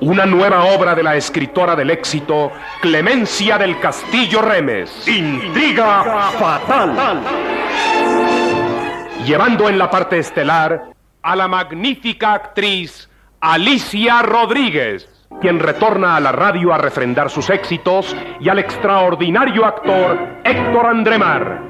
Una nueva obra de la escritora del éxito, Clemencia del Castillo Remes. Intriga fatal. Llevando en la parte estelar a la magnífica actriz Alicia Rodríguez, quien retorna a la radio a refrendar sus éxitos, y al extraordinario actor Héctor Andremar.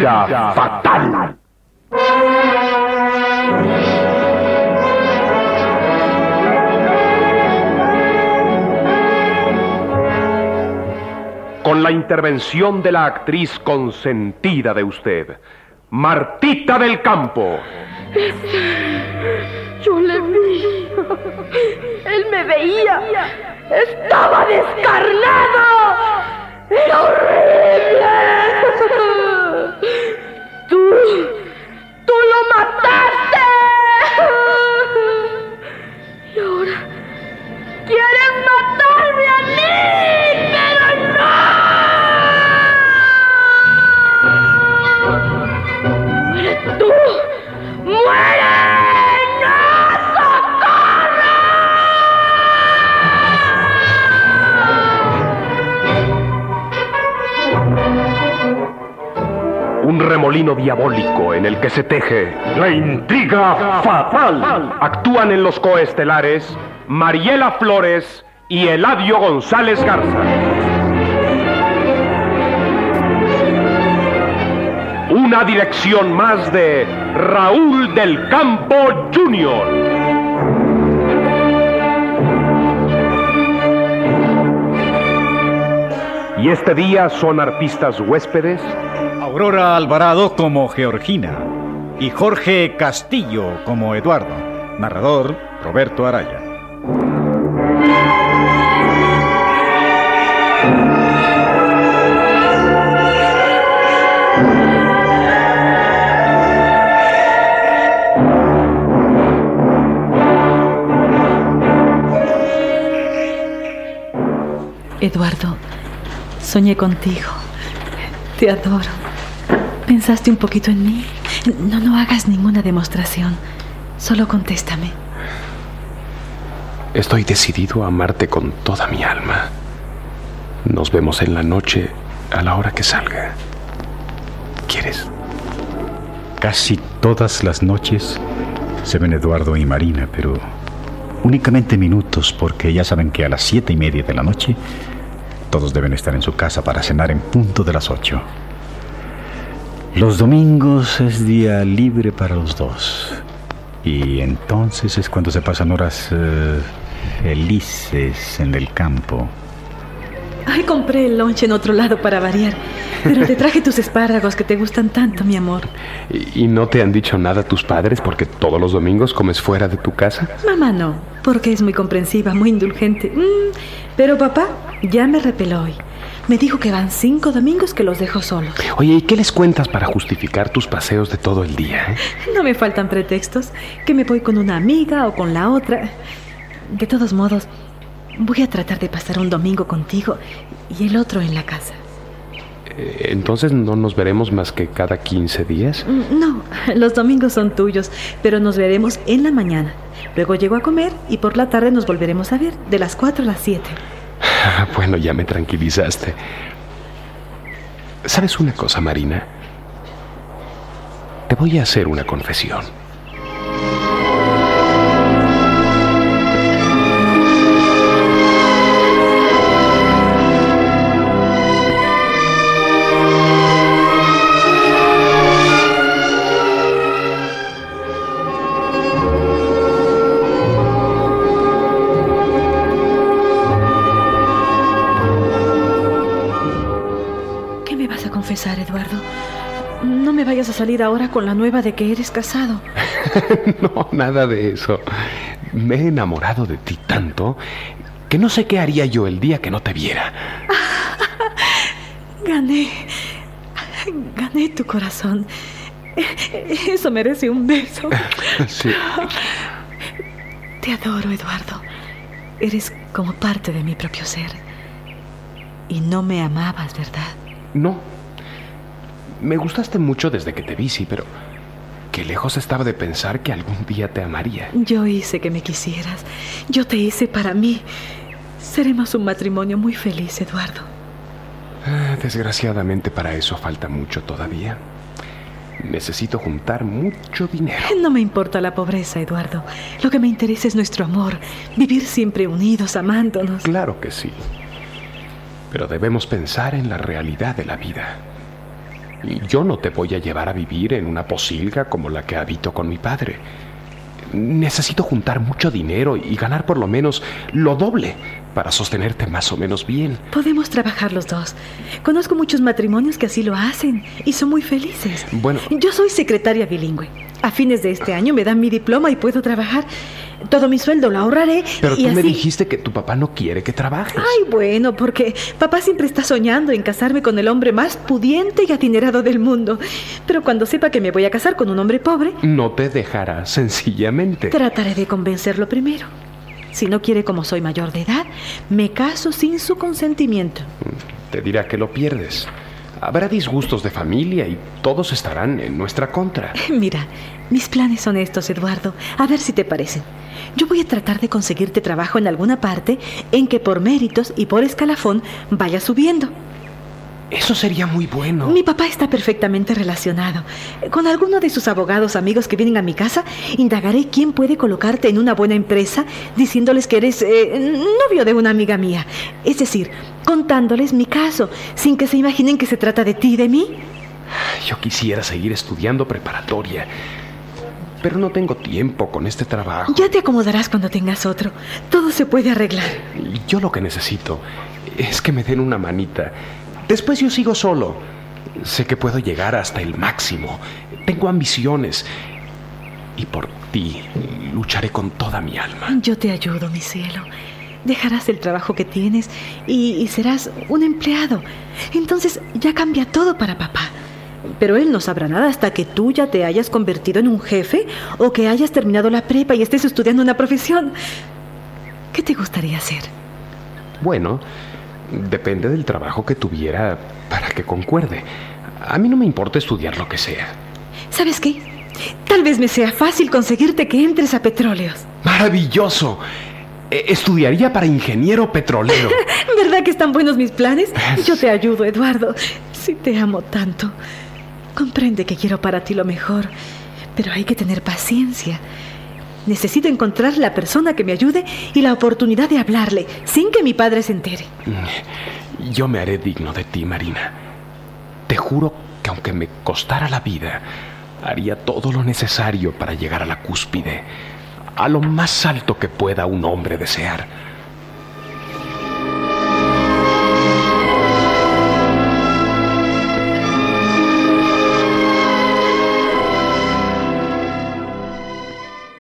Fatal. Con la intervención de la actriz consentida de usted, Martita del Campo. Yo le vi. Él me veía. Estaba descarnado. Era horrible. Diabólico en el que se teje la intriga fatal. Actúan en los coestelares Mariela Flores y Eladio González Garza. Una dirección más de Raúl del Campo Jr. Y este día son artistas huéspedes Aurora Alvarado como Georgina y Jorge Castillo como Eduardo. Narrador Roberto Araya. Eduardo, soñé contigo. Te adoro. ¿Pensaste un poquito en mí? No, no hagas ninguna demostración. Solo contéstame. Estoy decidido a amarte con toda mi alma. Nos vemos en la noche a la hora que salga. ¿Quieres? Casi todas las noches se ven Eduardo y Marina, pero únicamente minutos porque ya saben que a las siete y media de la noche todos deben estar en su casa para cenar en punto de las ocho. Los domingos es día libre para los dos. Y entonces es cuando se pasan horas eh, felices en el campo. Ay, compré el lunch en otro lado para variar. Pero te traje tus espárragos que te gustan tanto, mi amor. ¿Y, y no te han dicho nada tus padres porque todos los domingos comes fuera de tu casa? Mamá no, porque es muy comprensiva, muy indulgente. Mm, pero papá ya me repeló hoy. Me dijo que van cinco domingos que los dejo solos. Oye, ¿y qué les cuentas para justificar tus paseos de todo el día? eh? No me faltan pretextos, que me voy con una amiga o con la otra. De todos modos, voy a tratar de pasar un domingo contigo y el otro en la casa. Eh, Entonces no nos veremos más que cada 15 días. Mm, No, los domingos son tuyos, pero nos veremos en la mañana. Luego llego a comer y por la tarde nos volveremos a ver, de las 4 a las 7. Bueno, ya me tranquilizaste. ¿Sabes una cosa, Marina? Te voy a hacer una confesión. Eduardo? No me vayas a salir ahora con la nueva de que eres casado. No, nada de eso. Me he enamorado de ti tanto que no sé qué haría yo el día que no te viera. Gané. Gané tu corazón. Eso merece un beso. Sí. Te adoro, Eduardo. Eres como parte de mi propio ser. Y no me amabas, ¿verdad? No. Me gustaste mucho desde que te vi, sí, pero qué lejos estaba de pensar que algún día te amaría. Yo hice que me quisieras. Yo te hice para mí. Seremos un matrimonio muy feliz, Eduardo. Ah, Desgraciadamente para eso falta mucho todavía. Necesito juntar mucho dinero. No me importa la pobreza, Eduardo. Lo que me interesa es nuestro amor. Vivir siempre unidos, amándonos. Claro que sí. Pero debemos pensar en la realidad de la vida. Yo no te voy a llevar a vivir en una posilga como la que habito con mi padre. Necesito juntar mucho dinero y ganar por lo menos lo doble para sostenerte más o menos bien. Podemos trabajar los dos. Conozco muchos matrimonios que así lo hacen y son muy felices. Bueno. Yo soy secretaria bilingüe. A fines de este año me dan mi diploma y puedo trabajar. Todo mi sueldo lo ahorraré. Pero y tú me dijiste que tu papá no quiere que trabajes. Ay, bueno, porque papá siempre está soñando en casarme con el hombre más pudiente y adinerado del mundo. Pero cuando sepa que me voy a casar con un hombre pobre, No te dejará, sencillamente. trataré de convencerlo primero. Si no quiere como soy mayor de edad, me caso sin su consentimiento. Te dirá que lo pierdes. Habrá disgustos de familia y todos estarán en nuestra contra. Mira, mis planes son estos, Eduardo. A ver si te parecen. Yo voy a tratar de conseguirte trabajo en alguna parte en que por méritos y por escalafón vaya subiendo. Eso sería muy bueno. Mi papá está perfectamente relacionado. Con alguno de sus abogados amigos que vienen a mi casa, indagaré quién puede colocarte en una buena empresa diciéndoles que eres eh, novio de una amiga mía. Es decir, contándoles mi caso, sin que se imaginen que se trata de ti y de mí. Yo quisiera seguir estudiando preparatoria, pero no tengo tiempo con este trabajo. Ya te acomodarás cuando tengas otro. Todo se puede arreglar. Yo lo que necesito es que me den una manita. Después yo sigo solo. Sé que puedo llegar hasta el máximo. Tengo ambiciones. Y por ti lucharé con toda mi alma. Yo te ayudo, mi cielo. Dejarás el trabajo que tienes y, y serás un empleado. Entonces ya cambia todo para papá. Pero él no sabrá nada hasta que tú ya te hayas convertido en un jefe o que hayas terminado la prepa y estés estudiando una profesión. ¿Qué te gustaría hacer? Bueno, depende del trabajo que tuviera para que concuerde. A mí no me importa estudiar lo que sea. ¿Sabes qué? Tal vez me sea fácil conseguirte que entres a petróleos. ¡Maravilloso! Eh, Estudiaría para ingeniero petrolero. ¿Verdad que están buenos mis planes? Yo te ayudo, Eduardo. Si te amo tanto. Comprende que quiero para ti lo mejor, pero hay que tener paciencia. Necesito encontrar la persona que me ayude y la oportunidad de hablarle sin que mi padre se entere. Yo me haré digno de ti, Marina. Te juro que aunque me costara la vida, haría todo lo necesario para llegar a la cúspide, a lo más alto que pueda un hombre desear.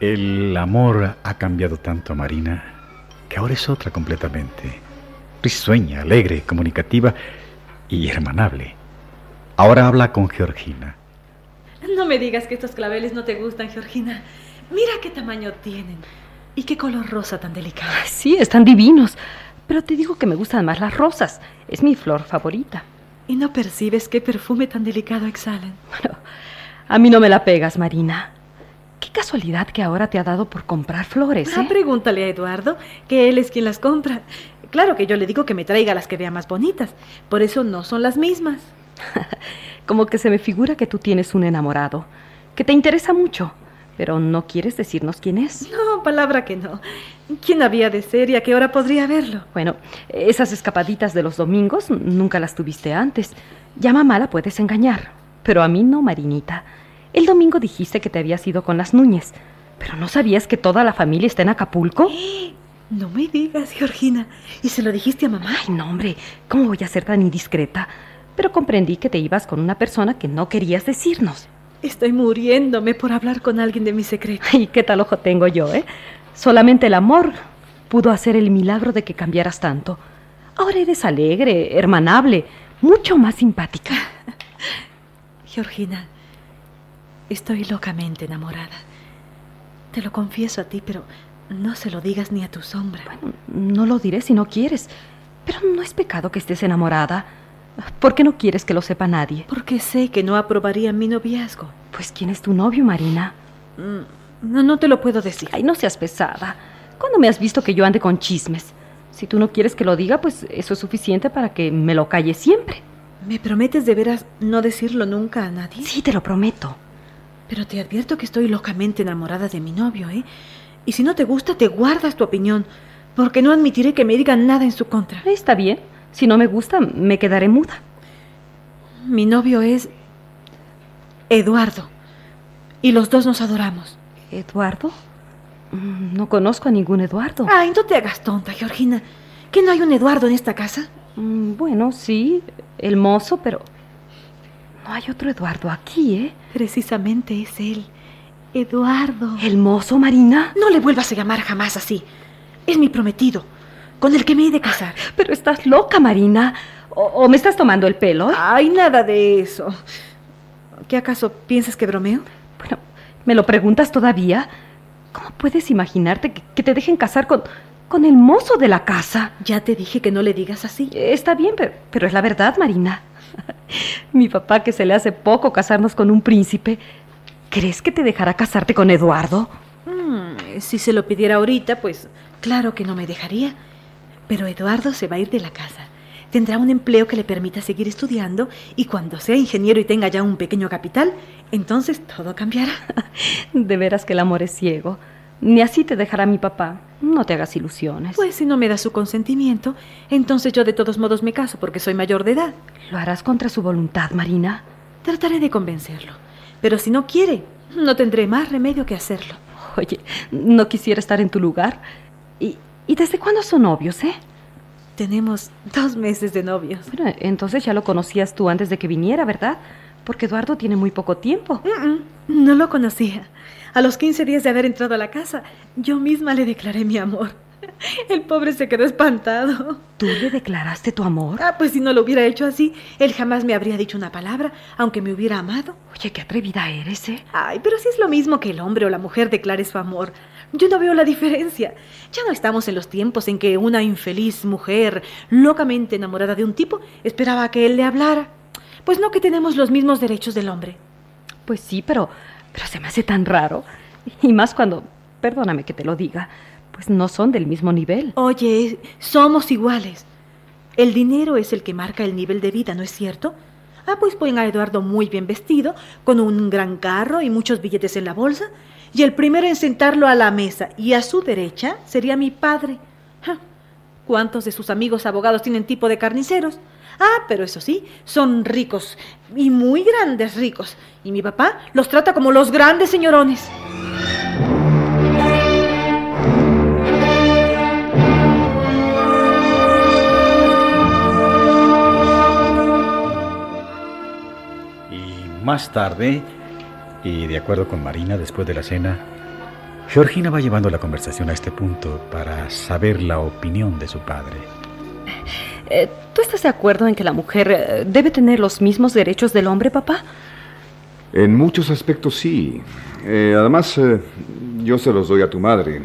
El amor ha cambiado tanto a Marina que ahora es otra completamente. Risueña, alegre, comunicativa y hermanable. Ahora habla con Georgina. No me digas que estos claveles no te gustan, Georgina. Mira qué tamaño tienen. Y qué color rosa tan delicado. Sí, están divinos. Pero te digo que me gustan más las rosas. Es mi flor favorita. ¿Y no percibes qué perfume tan delicado exhalan? Bueno, a mí no me la pegas, Marina. Qué casualidad que ahora te ha dado por comprar flores, Ah, ¿eh? pregúntale a Eduardo, que él es quien las compra. Claro que yo le digo que me traiga las que vea más bonitas. Por eso no son las mismas. Como que se me figura que tú tienes un enamorado, que te interesa mucho, pero no quieres decirnos quién es. No, palabra que no. ¿Quién había de ser y a qué hora podría verlo? Bueno, esas escapaditas de los domingos nunca las tuviste antes. Ya mamá la puedes engañar, pero a mí no, Marinita. El domingo dijiste que te habías ido con las Núñez, pero ¿no sabías que toda la familia está en Acapulco? No me digas, Georgina. ¿Y se lo dijiste a mamá? Ay, no, hombre, ¿cómo voy a ser tan indiscreta? Pero comprendí que te ibas con una persona que no querías decirnos. Estoy muriéndome por hablar con alguien de mi secreto. Ay, qué tal ojo tengo yo, ¿eh? Solamente el amor pudo hacer el milagro de que cambiaras tanto. Ahora eres alegre, hermanable, mucho más simpática. Georgina, estoy locamente enamorada. Te lo confieso a ti, pero no se lo digas ni a tu sombra. No lo diré si no quieres, pero no es pecado que estés enamorada. ¿Por qué no quieres que lo sepa nadie? Porque sé que no aprobaría mi noviazgo. Pues ¿quién es tu novio, Marina? Mm, No, no te lo puedo decir. Ay, no seas pesada. ¿Cuándo me has visto que yo ande con chismes? Si tú no quieres que lo diga, pues eso es suficiente para que me lo calle siempre. ¿Me prometes de veras no decirlo nunca a nadie? Sí, te lo prometo. Pero te advierto que estoy locamente enamorada de mi novio, ¿eh? Y si no te gusta, te guardas tu opinión, porque no admitiré que me digan nada en su contra. Está bien. Si no me gusta, me quedaré muda. Mi novio es Eduardo. Y los dos nos adoramos. ¿Eduardo? Mm, No conozco a ningún Eduardo. Ay, no te hagas tonta, Georgina. ¿Que no hay un Eduardo en esta casa? Mm, Bueno, sí, el mozo, pero no hay otro Eduardo aquí, ¿eh? Precisamente es él. Eduardo. ¿El mozo, Marina? No le vuelvas a llamar jamás así. Es mi prometido, con el que me he de casar. Pero estás loca, Marina. ¿O, o me estás tomando el pelo? ¿eh? Ay, nada de eso. ¿Qué acaso piensas que bromeo? Bueno, ¿me lo preguntas todavía? ¿Cómo puedes imaginarte que, que te dejen casar con, con el mozo de la casa? Ya te dije que no le digas así. Está bien, pero, pero es la verdad, Marina. Mi papá, que se le hace poco casarnos con un príncipe, ¿crees que te dejará casarte con Eduardo? Mm, si se lo pidiera ahorita, pues claro que no me dejaría. Pero Eduardo se va a ir de la casa. Tendrá un empleo que le permita seguir estudiando y cuando sea ingeniero y tenga ya un pequeño capital, entonces todo cambiará. De veras que el amor es ciego. Ni así te dejará mi papá. No te hagas ilusiones. Pues si no me da su consentimiento, entonces yo de todos modos me caso porque soy mayor de edad. ¿Lo harás contra su voluntad, Marina? Trataré de convencerlo. Pero si no quiere, no tendré más remedio que hacerlo. Oye, no quisiera estar en tu lugar. ¿Y, y desde cuándo son novios, eh? Tenemos dos meses de novios. Bueno, entonces ya lo conocías tú antes de que viniera, ¿verdad? porque Eduardo tiene muy poco tiempo. Mm, mm, no lo conocía. A los 15 días de haber entrado a la casa, yo misma le declaré mi amor. El pobre se quedó espantado. ¿Tú le declaraste tu amor? Ah, pues si no lo hubiera hecho así, él jamás me habría dicho una palabra, aunque me hubiera amado. Oye, qué atrevida eres, ¿eh? Ay, pero si es lo mismo que el hombre o la mujer declare su amor. Yo no veo la diferencia. Ya no estamos en los tiempos en que una infeliz mujer, locamente enamorada de un tipo, esperaba que él le hablara. Pues no que tenemos los mismos derechos del hombre. Pues sí, pero, pero se me hace tan raro. Y más cuando, perdóname que te lo diga, pues no son del mismo nivel. Oye, somos iguales. El dinero es el que marca el nivel de vida, ¿no es cierto? Ah, pues ponen a Eduardo muy bien vestido, con un gran carro y muchos billetes en la bolsa, y el primero en sentarlo a la mesa y a su derecha sería mi padre. ¿Cuántos de sus amigos abogados tienen tipo de carniceros? Ah, pero eso sí, son ricos y muy grandes ricos. Y mi papá los trata como los grandes señorones. Más tarde, y de acuerdo con Marina, después de la cena, Georgina va llevando la conversación a este punto para saber la opinión de su padre. Eh, ¿Tú estás de acuerdo en que la mujer eh, debe tener los mismos derechos del hombre, papá? En muchos aspectos sí. Eh, además, yo se los doy a tu madre.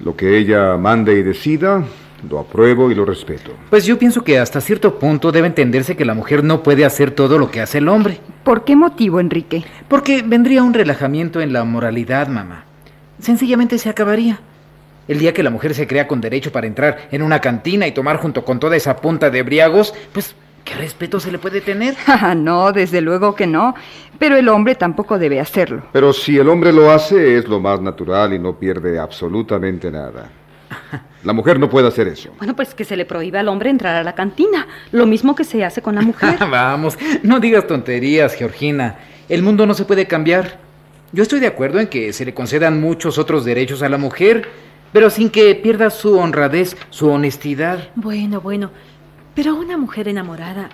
Lo que ella mande y decida, lo apruebo y lo respeto. Pues yo pienso que hasta cierto punto debe entenderse que la mujer no puede hacer todo lo que hace el hombre. ¿Por qué motivo, Enrique? Porque vendría un relajamiento en la moralidad, mamá. Sencillamente se acabaría. El día que la mujer se crea con derecho para entrar en una cantina y tomar junto con toda esa punta de briagos, pues ¿qué respeto se le puede tener? no, desde luego que no. Pero el hombre tampoco debe hacerlo. Pero si el hombre lo hace, es lo más natural y no pierde absolutamente nada. La mujer no puede hacer eso. Bueno, pues que se le prohíbe al hombre entrar a la cantina. Lo mismo que se hace con la mujer. Vamos, no digas tonterías, Georgina. El mundo no se puede cambiar. Yo estoy de acuerdo en que se le concedan muchos otros derechos a la mujer, pero sin que pierda su honradez, su honestidad. Bueno, bueno. Pero una mujer enamorada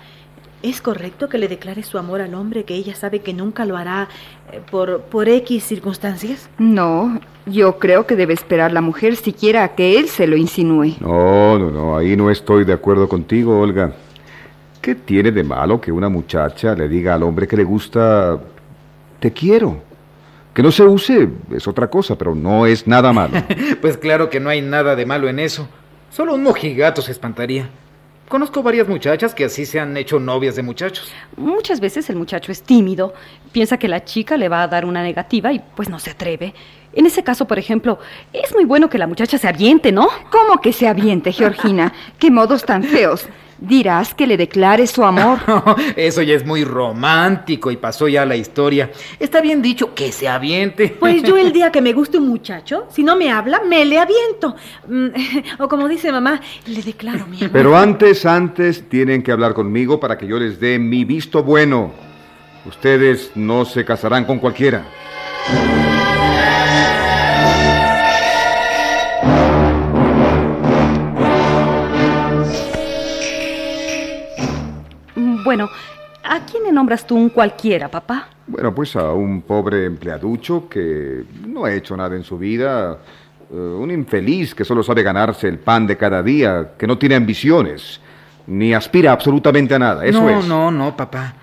¿Es correcto que le declare su amor al hombre que ella sabe que nunca lo hará eh, por, por X circunstancias? No, yo creo que debe esperar la mujer siquiera a que él se lo insinúe. No, no, no, ahí no estoy de acuerdo contigo, Olga. ¿Qué tiene de malo que una muchacha le diga al hombre que le gusta te quiero? Que no se use es otra cosa, pero no es nada malo. pues claro que no hay nada de malo en eso. Solo un mojigato se espantaría. Conozco varias muchachas que así se han hecho novias de muchachos. Muchas veces el muchacho es tímido, piensa que la chica le va a dar una negativa y pues no se atreve. En ese caso, por ejemplo, es muy bueno que la muchacha se aviente, ¿no? ¿Cómo que se aviente, Georgina? ¿Qué modos tan feos? Dirás que le declare su amor. Eso ya es muy romántico y pasó ya la historia. Está bien dicho que se aviente. Pues yo el día que me guste un muchacho, si no me habla, me le aviento. Mm, o como dice mamá, le declaro mi amor. Pero antes, antes tienen que hablar conmigo para que yo les dé mi visto bueno. Ustedes no se casarán con cualquiera. Bueno, ¿a quién le nombras tú un cualquiera, papá? Bueno, pues a un pobre empleaducho que no ha hecho nada en su vida, eh, un infeliz que solo sabe ganarse el pan de cada día, que no tiene ambiciones, ni aspira absolutamente a nada, eso no, es. No, no, no, papá.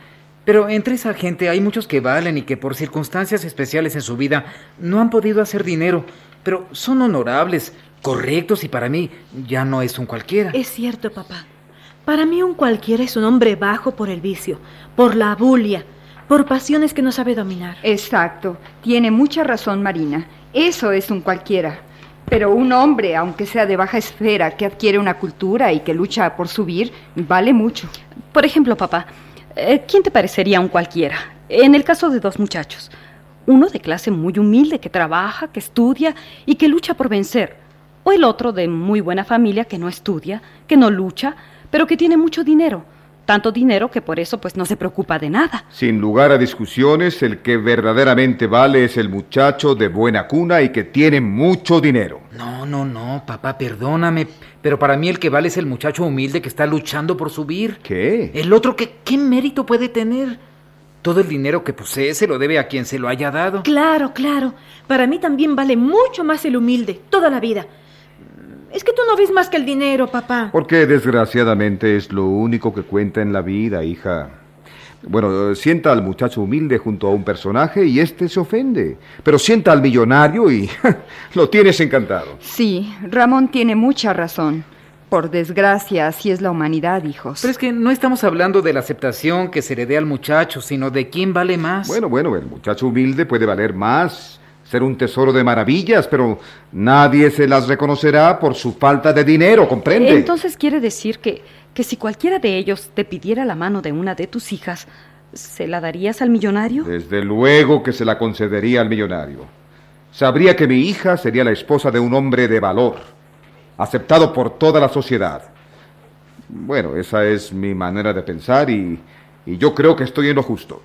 Pero entre esa gente hay muchos que valen y que por circunstancias especiales en su vida no han podido hacer dinero, pero son honorables, correctos y para mí ya no es un cualquiera. Es cierto, papá. Para mí un cualquiera es un hombre bajo por el vicio, por la bulia, por pasiones que no sabe dominar. Exacto. Tiene mucha razón Marina. Eso es un cualquiera. Pero un hombre, aunque sea de baja esfera, que adquiere una cultura y que lucha por subir, vale mucho. Por ejemplo, papá, eh, ¿quién te parecería un cualquiera? En el caso de dos muchachos. Uno de clase muy humilde que trabaja, que estudia y que lucha por vencer. O el otro de muy buena familia que no estudia, que no lucha, pero que tiene mucho dinero. Tanto dinero que por eso pues no se preocupa de nada. Sin lugar a discusiones, el que verdaderamente vale es el muchacho de buena cuna y que tiene mucho dinero. No, no, no, papá, perdóname, pero para mí el que vale es el muchacho humilde que está luchando por subir. ¿Qué? El otro que, ¿qué mérito puede tener? Todo el dinero que posee se lo debe a quien se lo haya dado. Claro, claro. Para mí también vale mucho más el humilde, toda la vida. Es que tú no ves más que el dinero, papá. Porque desgraciadamente es lo único que cuenta en la vida, hija. Bueno, sienta al muchacho humilde junto a un personaje y éste se ofende. Pero sienta al millonario y lo tienes encantado. Sí, Ramón tiene mucha razón. Por desgracia, así es la humanidad, hijos. Pero es que no estamos hablando de la aceptación que se le dé al muchacho, sino de quién vale más. Bueno, bueno, el muchacho humilde puede valer más ser un tesoro de maravillas, pero nadie se las reconocerá por su falta de dinero, ¿comprende? Entonces quiere decir que, que si cualquiera de ellos te pidiera la mano de una de tus hijas, ¿se la darías al millonario? Desde luego que se la concedería al millonario. Sabría que mi hija sería la esposa de un hombre de valor, aceptado por toda la sociedad. Bueno, esa es mi manera de pensar y, y yo creo que estoy en lo justo.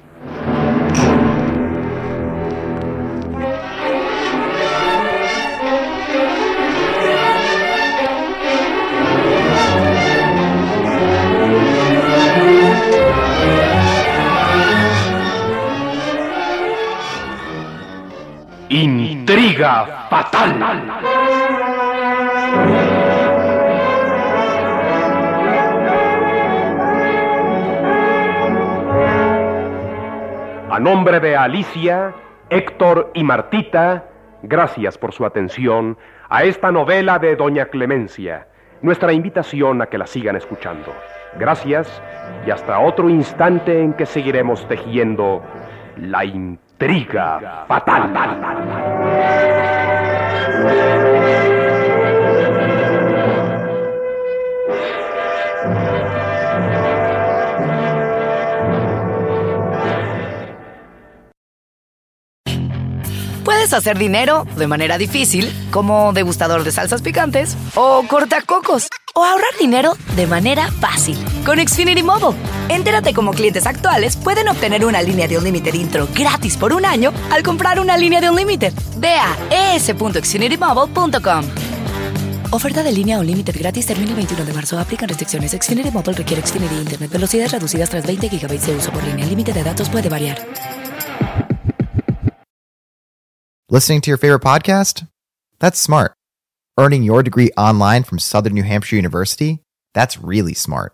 Fatal. A nombre de Alicia, Héctor y Martita, gracias por su atención a esta novela de Doña Clemencia. Nuestra invitación a que la sigan escuchando. Gracias y hasta otro instante en que seguiremos tejiendo la intriga fatal. Puedes hacer dinero de manera difícil, como degustador de salsas picantes, o cortacocos, o ahorrar dinero de manera fácil con Xfinity Mobile. Entérate cómo clientes actuales pueden obtener una línea de Unlimited intro gratis por un año al comprar una línea de Unlimited. Ve a es.xfinitymobile.com. Oferta de línea Unlimited gratis termina el 21 de marzo. Aplican restricciones. Xfinity Mobile requiere Xfinity Internet. Velocidades reducidas tras 20 GB de uso por línea. El límite de datos puede variar. Listening to your favorite podcast? That's smart. Earning your degree online from Southern New Hampshire University? That's really smart.